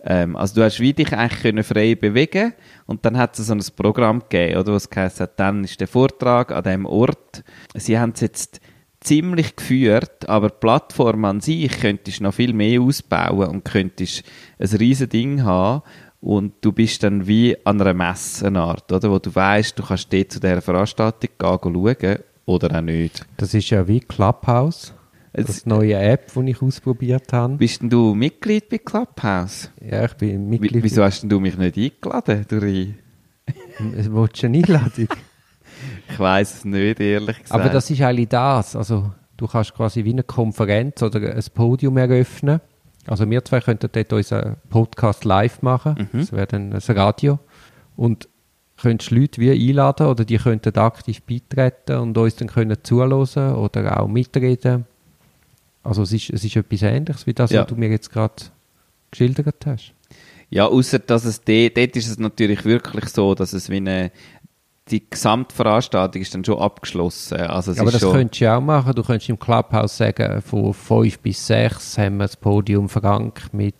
Ähm, also du hast wie dich eigentlich können frei bewegen und dann hat es so ein Programm gegeben, oder, was geheißen hat, dann ist der Vortrag an dem Ort. Sie haben es jetzt ziemlich geführt, aber die Plattform an sich könntest du noch viel mehr ausbauen und könntest ein riesen Ding haben und du bist dann wie an einer Messe eine Art, oder, wo du weißt, du kannst dort zu dieser Veranstaltung gehen, schauen oder auch nicht. Das ist ja wie Clubhouse, das neue App, die ich ausprobiert habe. bist denn du Mitglied bei Clubhouse? Ja, ich bin Mitglied. wieso hast denn du mich nicht eingeladen, Dori? [laughs] Willst du eine Einladung? Ich weiß es nicht, ehrlich gesagt. Aber das ist eigentlich das. Also, du kannst quasi wie eine Konferenz oder ein Podium eröffnen. Also, wir zwei könnten dort unseren Podcast live machen. Mhm. Das wäre dann ein Radio. Und könntest Leute wie einladen oder die könnten aktiv beitreten und uns dann können zuhören oder auch mitreden. Also, es ist, es ist etwas Ähnliches wie das, Ja. was du mir jetzt gerade geschildert hast. Ja, außer dass es dort, dort ist es natürlich wirklich so, dass es wie eine, die Gesamtveranstaltung ist dann schon abgeschlossen. Also es Aber ist das schon, könntest du ja auch machen. Du könntest im Clubhouse sagen, von 5 bis 6 haben wir das Podium Frank mit,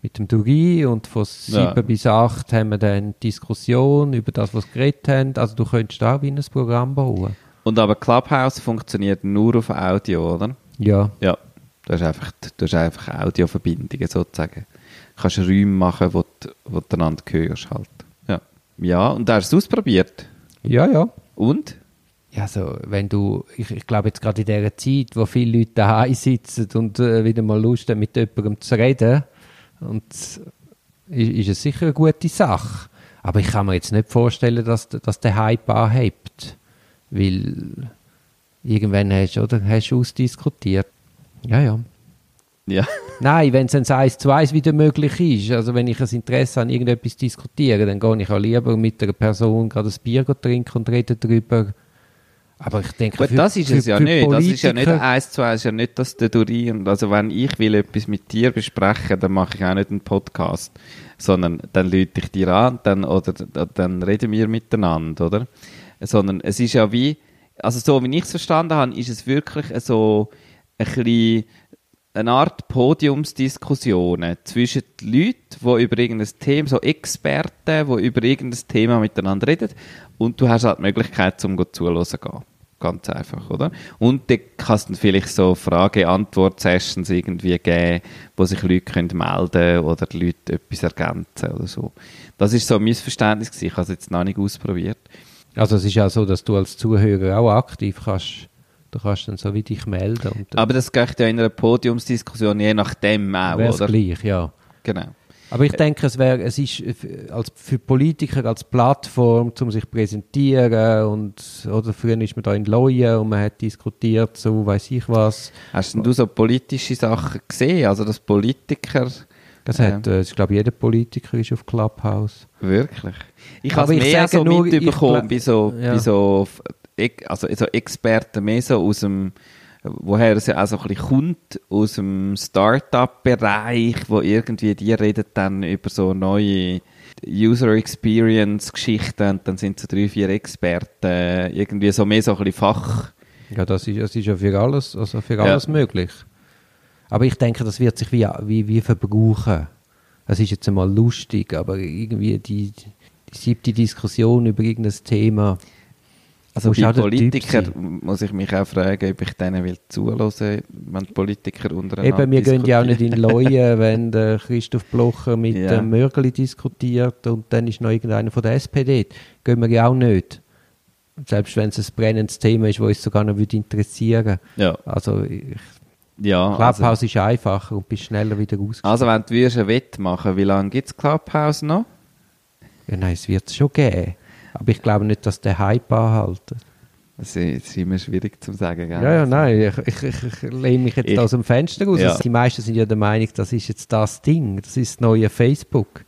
mit dem Duri und von 7 Ja. bis 8 haben wir dann Diskussion über das, was wir geredet haben. Also du könntest auch wie ein Programm bauen. und aber Clubhouse funktioniert nur auf Audio, oder? Ja, Ja. Du hast einfach, du hast einfach Audioverbindungen sozusagen. Du kannst Räume machen, wo du, wo du einander hörst halt. Ja. Und da hast du es ausprobiert. ja, ja. Und? Ja, so, wenn du, ich, ich glaube jetzt gerade in dieser Zeit, wo viele Leute daheim sitzen und äh, wieder mal Lust haben, mit jemandem zu reden und ist, ist es sicher eine gute Sache. Aber ich kann mir jetzt nicht vorstellen, dass, dass der Hype anhebt. Weil irgendwann hast, oder, hast du ausdiskutiert. Ja, ja. Ja. Nein, wenn es ein eins zu eins wieder möglich ist, also wenn ich ein Interesse an irgendetwas diskutiere, dann gehe ich auch lieber mit einer Person gerade ein Bier trinken und rede darüber. Aber ich denke, Gut, für- das ist für- es ja nicht. Das ist ja nicht eins zu eins, ja nicht, dass der durch und also wenn ich will etwas mit dir besprechen, dann mache ich auch nicht einen Podcast, sondern dann lüte ich dir an, dann oder dann reden wir miteinander, oder? Sondern es ist ja wie, also so wie ich es verstanden habe, ist es wirklich so ein bisschen eine Art Podiumsdiskussionen zwischen den Leuten, die über irgendein Thema, so Experten, die über irgendein Thema miteinander reden und du hast halt die Möglichkeit, gut zuhören zu gehen. Ganz einfach, oder? Und dann kann es dann vielleicht so Frage-Antwort-Sessions irgendwie geben, wo sich Leute können melden oder die Leute etwas ergänzen oder so. Das ist so mein Verständnis gewesen. Ich habe es jetzt noch nicht ausprobiert. Also es ist ja so, dass du als Zuhörer auch aktiv kannst, du kannst dann so wie dich melden Aber das geht ja in einer Podiumsdiskussion je nachdem auch, wäre es oder? gleich, ja. Genau. Aber ich denke, es wäre, es ist als, für Politiker als Plattform, um sich zu präsentieren und, oder früher ist man da in Leuen und man hat diskutiert, so weiß ich was. Hast denn du so politische Sachen gesehen? Also, dass Politiker Das hat, äh, ich glaube, jeder Politiker ist auf Clubhouse. wirklich. Ich habe ich mehr sage so nur, ich mitbekommen bei so, ja. bei so, Ex- also so Experten mehr so aus dem, woher es ja auch so ein bisschen kommt, aus dem Start-up-Bereich, wo irgendwie die reden dann über so neue User Experience Geschichten und dann sind so drei, vier Experten, irgendwie so mehr so ein bisschen Fach, Ja, das ist, das ist ja für alles, also für Ja. alles möglich. Aber ich denke, das wird sich wie, wie, wie verbrauchen. Es ist jetzt einmal lustig, aber irgendwie die, die siebte Diskussion über irgendein Thema. Also bei Politikern sein. muss ich mich auch fragen, ob ich denen will zuhören, wenn die Politiker untereinander Eben, wir gehen ja auch nicht in Leuen, [laughs] wenn der Christoph Blocher mit Ja. dem Mörgeli diskutiert und dann ist noch irgendeiner von der SPD. Gehen wir ja auch nicht. Selbst wenn es ein brennendes Thema ist, das uns sogar noch würde interessieren Ja, Also, ich, ja Clubhouse also, ist einfacher und bist schneller wieder raus. also wenn du einen Wett machen, wie lange gibt es Clubhouse noch? Ja, nein, es wird es schon geben. Aber ich glaube nicht, dass der Hype anhalten. Das ist, immer schwierig zu sagen, gell? Ja, ja, nein, ich, ich, ich, lehne mich jetzt Ich- aus dem Fenster raus. Ja. Die meisten sind ja der Meinung, das ist jetzt das Ding, das ist das neue Facebook.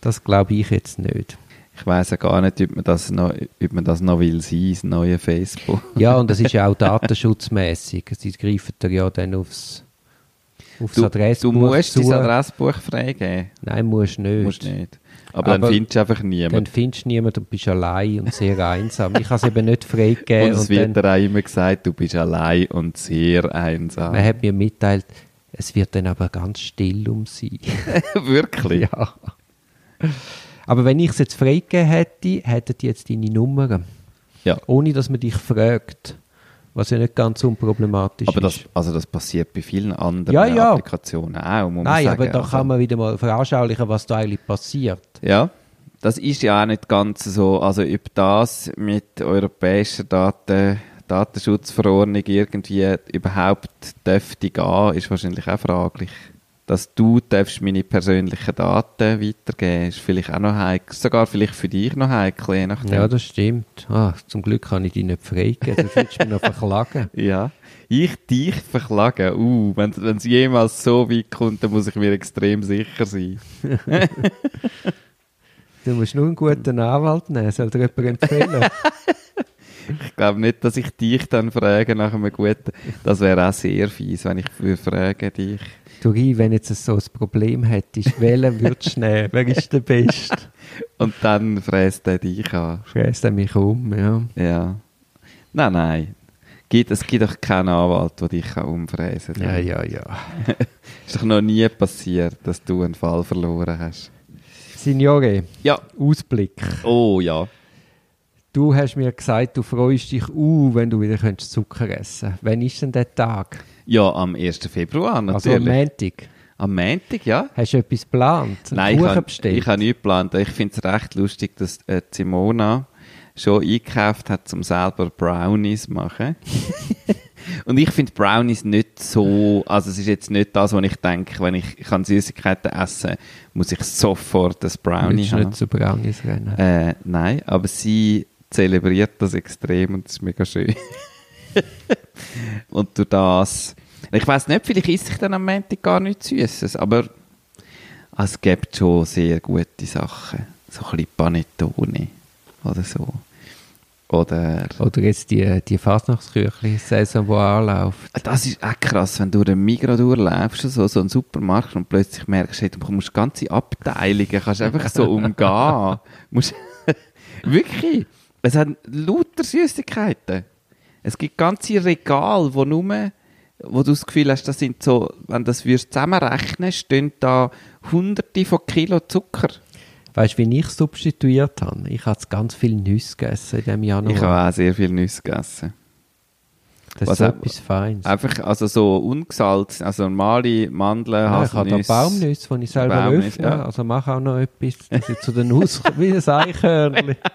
Das glaube ich jetzt nicht. Ich weiss ja gar nicht, ob man das noch, ob man das noch will sein, das neue Facebook. Ja, und das ist ja auch datenschutzmäßig. Sie greifen da ja dann aufs, aufs Du, Adressbuch du musst zu. dein Adressbuch freigeben. Nein, musst nicht. Musst nicht. Aber, Aber dann findest du einfach Dann niemanden. findest du niemanden und bist allein und sehr einsam. Ich habe es eben nicht freigegeben. Und es und wird dann, dir auch immer gesagt, du bist allein und sehr einsam. man hat mir mitteilt, es wird dann aber ganz still um sie. [laughs] Wirklich? Ja. Aber wenn ich es jetzt freigegeben hätte, hätten die jetzt deine Nummer. Ja. Ohne, dass man dich fragt. Was ja nicht ganz unproblematisch Aber ist. das, also das passiert bei vielen anderen Ja, ja. Applikationen auch, muss man Nein, sagen. aber da Also- kann man wieder mal veranschaulichen, was da eigentlich passiert. Ja, das ist ja auch nicht ganz so. Also ob das mit europäischer Daten, Datenschutzverordnung irgendwie überhaupt dürfte gehen, ist wahrscheinlich auch fraglich. Dass du darfst meine persönlichen Daten weitergeben, ist vielleicht auch noch heikel. Sogar vielleicht für dich noch heikel, je nachdem. Ja, das stimmt. Ah, zum Glück kann ich die nicht freigeben, sonst würdest du mich noch verklagen. [laughs] Ja. Ich dich verklagen. Uh, wenn es jemals so weit kommt, dann muss ich mir extrem sicher sein. [laughs] Du musst nur einen guten Anwalt nehmen, soll dir jemand empfehlen. [laughs] Ich glaube nicht, dass ich dich dann frage nach einem guten. Das wäre auch sehr fies, wenn ich würde fragen dich. Ri, wenn jetzt so ein Problem hättest, welchen würdest du nehmen? Wer ist der Beste? [laughs] Und dann fräst er dich an. Fräst er mich um, ja. Ja. Nein, nein. Es gibt doch keinen Anwalt, der dich umfräsen kann. Ja, ja, ja. [laughs] Ist doch noch nie passiert, dass du einen Fall verloren hast. Signore, Ja. Ausblick. Oh ja. Du hast mir gesagt, du freust dich uh, wenn du wieder könntest Zucker essen Wann ist denn der Tag? Ja, am 1. Februar Also am natürlich. Montag. am Montag, ja. Hast du etwas geplant? Nein, ich habe ich nichts geplant. Ich finde es recht lustig, dass äh, Simona schon eingekauft hat, um selber Brownies zu machen. [laughs] Und ich finde Brownies nicht so, also es ist jetzt nicht das, was ich denke, wenn ich, ich kann Süßigkeiten essen, muss ich sofort das Brownie Willst haben. nicht zu Brownies rennen? Äh, nein, aber sie zelebriert das extrem und das ist mega schön. [laughs] und durch das, ich weiß nicht, vielleicht esse ich dann am Montag gar nichts Süßes, aber es gibt schon sehr gute Sachen. So ein bisschen Panettone oder so. Oder... Oder jetzt die, die Fasnachtsküchli-Saison, die anläuft. Das ist auch krass, wenn du durch einen Migros durchläufst, so, so einen Supermarkt und plötzlich merkst, hey, du musst ganze Abteilungen, kannst einfach so umgehen. [laughs] musst [laughs] Wirklich. Es hat lauter Süßigkeiten. Es gibt ganze Regale, wo nur, wo du das Gefühl hast, das sind so, wenn du das würdest zusammenrechnen, stehen da hunderte von Kilo Zucker. Weißt du, wie ich substituiert habe? Ich habe ganz viel Nüsse gegessen in diesem Januar. Ich habe auch sehr viel Nüsse gegessen. das was ist so etwas Feines. Einfach, also so ungesalzen, also normale Mandeln, Ja, ich habe da Haselnüsse. Baumnüsse, die ich selber Baumnüsse, öffne. ja. Also mache auch noch etwas, dass ich zu den Haus [laughs] wie ein Eichhörnchen. [laughs]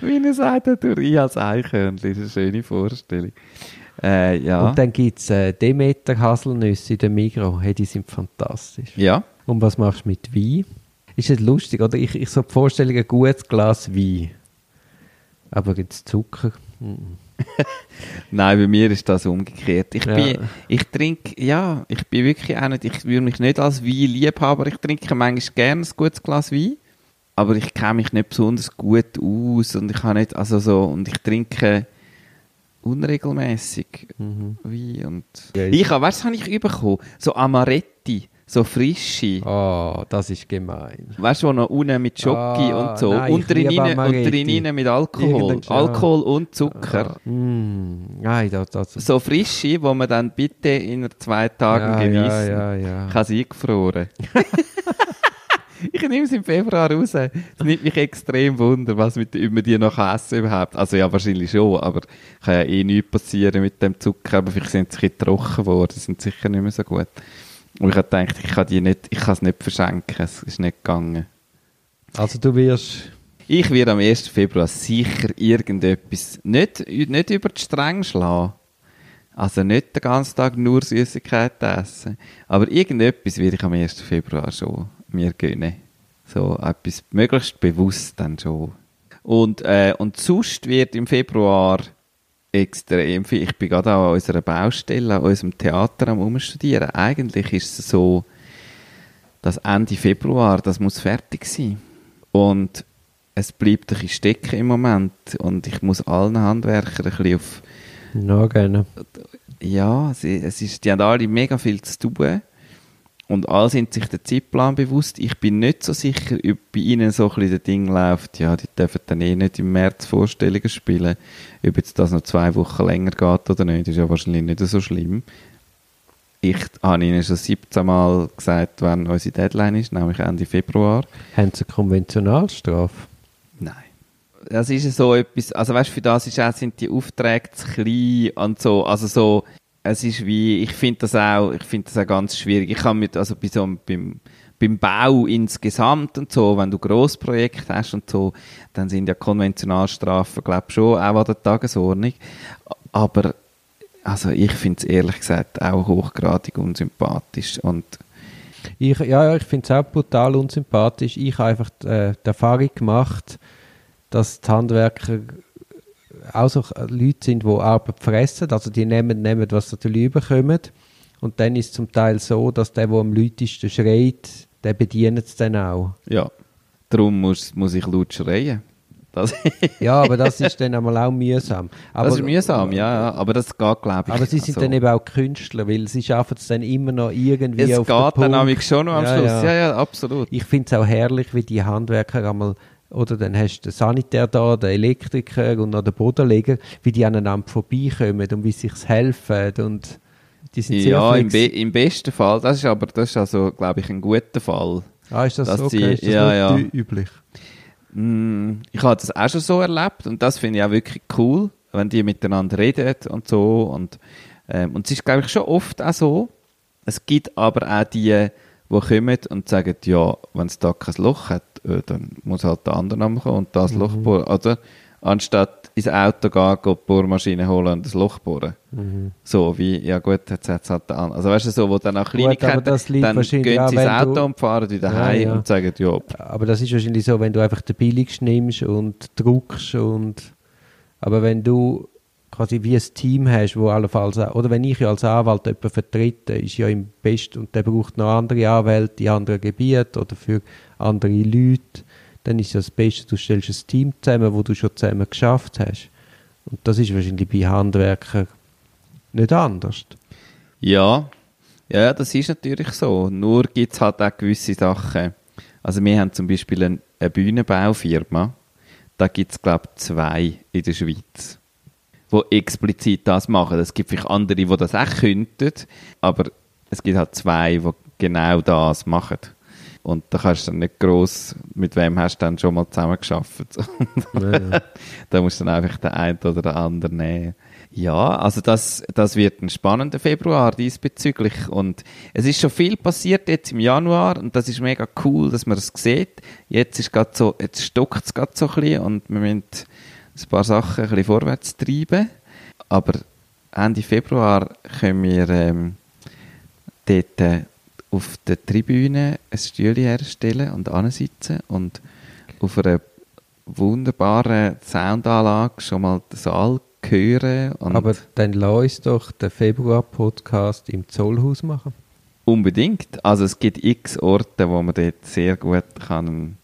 Wie sagt, durch ich als Eichhörnchen. Das ist eine schöne Vorstellung. Äh, ja. Und dann gibt es äh, Demeter Haselnüsse in der Migros. Hey, die sind fantastisch. ja. Und was machst du mit Wein? Ist das lustig, oder? Ich, ich so die Vorstellung, ein gutes Glas Wein. Aber gibt es Zucker? [laughs] Nein, bei mir ist das umgekehrt. Ich Ja. bin, ich trinke, ja, ich bin wirklich auch nicht, ich würde mich nicht als Weinliebhaber, ich trinke manchmal gerne ein gutes Glas Wein, aber ich kenne mich nicht besonders gut aus und ich habe nicht, also so, und ich trinke unregelmäßig Mhm. Wein und Ja, ich habe, was habe ich bekommen? So Amaretti, so frische. Oh, das ist gemein. Weißt du, wo noch unten mit Schoki Ah, und so. nein, und ich drin, liebe rein- und Amaretti. drin rein mit Alkohol. Schau. Alkohol und Zucker. Ah, mm, nein, das, das So frische, wo man dann bitte in zwei Tagen ja, gewissen ja, ja, ja. kann sie eingefroren. [laughs] ich nehme es im Februar raus. Es nimmt mich extrem wunder, was mit, ob man die noch essen überhaupt. Also ja, wahrscheinlich schon, aber kann ja eh nichts passieren mit dem Zucker. Aber vielleicht sind sie trocken geworden, sind sicher nicht mehr so gut. Und ich habe gedacht, ich kann, die nicht, ich kann es nicht verschenken, es ist nicht gegangen. Also du wirst... Ich werde am 1. Februar sicher irgendetwas, nicht, nicht über die Stränge schlagen. Also nicht den ganzen Tag nur Süßigkeiten essen. Aber irgendetwas werde ich am 1. Februar schon mir gönnen. So etwas möglichst bewusst dann schon. Und, äh, und sonst wird im Februar extrem viel. Ich bin gerade auch an unserer Baustelle, an unserem Theater am Umstudieren. Eigentlich ist es so, dass Ende Februar, das muss fertig sein. Und es bleibt ein bisschen stecken im Moment. Und ich muss allen Handwerkern ein bisschen auf, No, gerne. ja, es ist, die haben alle mega viel zu tun. Und alle sind sich der Zeitplan bewusst. Ich bin nicht so sicher, ob bei ihnen so ein bisschen das Ding läuft, ja, die dürfen dann eh nicht im März Vorstellungen spielen. Ob jetzt das noch zwei Wochen länger geht oder nicht, ist ja wahrscheinlich nicht so schlimm. Ich habe ihnen schon 17 Mal gesagt, wann unsere Deadline ist, nämlich Ende Februar. Haben sie eine Konventionalstrafe? Nein. Das ist ja so etwas, also weißt du, für das ist auch, sind die Aufträge zu klein und so, also so, es ist wie, ich finde das auch, ich finde das auch ganz schwierig. Ich kann mit, also bei so, beim, beim Bau insgesamt und so, wenn du Grossprojekte hast und so, dann sind ja Konventionalstrafen, glaube ich, schon auch an der Tagesordnung. Aber, also ich finde es ehrlich gesagt auch hochgradig unsympathisch und Ich, ja, ich finde es auch brutal unsympathisch. Ich habe einfach äh, die Erfahrung gemacht, dass die Handwerker auch so Leute sind, die Arbeit fressen. Also die nehmen, nehmen was sie natürlich überkommen. Und dann ist es zum Teil so, dass der, der am lautesten schreit, der bedient es dann auch. ja, darum muss, muss ich laut schreien. [laughs] Ja, aber das ist dann einmal auch mühsam. Aber, das ist mühsam, ja, aber das geht, glaube ich. Aber sie sind also- dann eben auch Künstler, weil sie schaffen es dann immer noch irgendwie Es auf geht den dann nämlich schon noch am Ja, Schluss. ja. Ja, ja, absolut. Ich finde es auch herrlich, wie die Handwerker einmal, oder dann hast du den Sanitär da, den Elektriker und noch den Bodenleger, wie die aneinander vorbeikommen und wie sie sich helfen und die sind sehr Ja, im, Be im besten Fall. Das ist aber, das ist also, glaube ich, ein guter Fall. Ah, ist das dass Okay, ist das ja, ja. üblich? Mm, Ich habe das auch schon so erlebt und das finde ich auch wirklich cool, wenn die miteinander reden und so. Und, ähm, und es ist, glaube ich, schon oft auch so. Es gibt aber auch die, die kommen und sagen, ja, wenn es da kein Loch hat, äh, dann muss halt der andere kommen und das Loch bohren, oder? anstatt ins Auto gehen, die Bohrmaschine holen und das Loch bohren. Mhm. So wie, ja gut, jetzt hat es halt an. Also weißt du, so, wo dann auch Kleinigkeiten, dann gehen auch, sie ins Auto du- und fahren wieder Ja, heim ja. und sagen, ja, Aber das ist wahrscheinlich so, wenn du einfach den billigsten nimmst und druckst und aber wenn du quasi wie ein Team hast, wo allenfalls oder wenn ich ja als Anwalt jemanden vertrete, ist ja im Best und der braucht noch andere Anwälte in anderen Gebieten oder für andere Leute, dann ist ja das Beste, du stellst ein Team zusammen, wo du schon zusammen geschafft hast. Und das ist wahrscheinlich bei Handwerkern nicht anders. Ja, ja, das ist natürlich so. Nur gibt es halt auch gewisse Sachen. Also wir haben zum Beispiel eine Bühnenbaufirma. Da gibt es, glaube ich, zwei in der Schweiz, die explizit das machen. Es gibt vielleicht andere, die das auch könnten, aber es gibt halt zwei, die genau das machen. Und da kannst du dann nicht gross, mit wem hast du dann schon mal zusammen geschafft. [laughs] Ja, da musst du dann einfach den einen oder den anderen nehmen. Ja, also das, das wird ein spannender Februar diesbezüglich. Und es ist schon viel passiert jetzt im Januar und das ist mega cool, dass man es sieht. Jetzt ist grad so, jetzt stockt es gerade so ein bisschen und wir müssen ein paar Sachen ein bisschen vorwärts treiben. Aber Ende Februar können wir ähm, dort äh, auf der Tribüne ein Stühle herstellen und ansitzen und auf einer wunderbaren Soundanlage schon mal den Saal hören Aber dann lass uns doch den Februar-Podcast im Zollhaus machen. unbedingt. Also es gibt x Orte, wo man dort sehr gut kann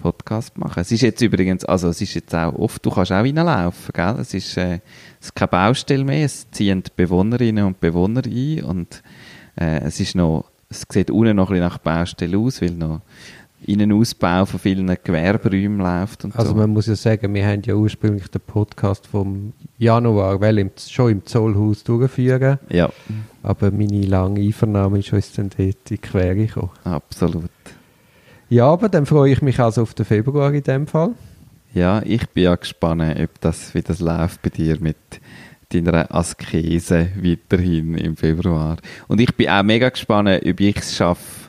Podcast machen. Es ist jetzt übrigens, also es ist jetzt auch oft, du kannst auch reinlaufen, gell? Es ist, äh, es ist keine Baustelle mehr, es ziehen die Bewohnerinnen und Bewohner ein und äh, es ist noch, es sieht unten noch ein bisschen nach Baustelle aus, weil noch Innenausbau von vielen Gewerberäumen läuft und Also so. man muss ja sagen, wir haben ja ursprünglich den Podcast vom Januar weil im, schon im Zollhaus durchführen, ja, aber meine lange Einvernahme ist uns dann dort in die Quere gekommen. absolut. Ja, aber dann freue ich mich also auf den Februar in dem Fall. Ja, ich bin ja gespannt, ob das, wie das läuft bei dir mit deiner Askese weiterhin im Februar. Und ich bin auch mega gespannt, ob ich es schaffe,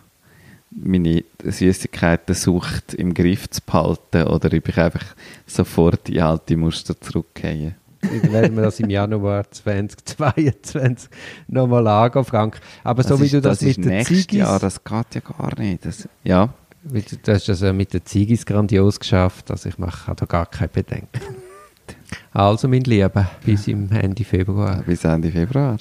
meine Süßigkeiten-Sucht im Griff zu behalten oder ob ich einfach sofort in alte Muster zurückgehe. Dann werden wir das im Januar 2022 nochmal angehen, Frank. Aber so wie du das, ist mit den nächstes Ziggis, Jahr, das geht ja gar nicht. Das, ja, wie du, hast das ja mit den Ziggis grandios geschafft, also ich mache habe da gar kein Bedenken. [laughs] Also, mein Lieber, bis im Ende Februar. bis Ende Februar.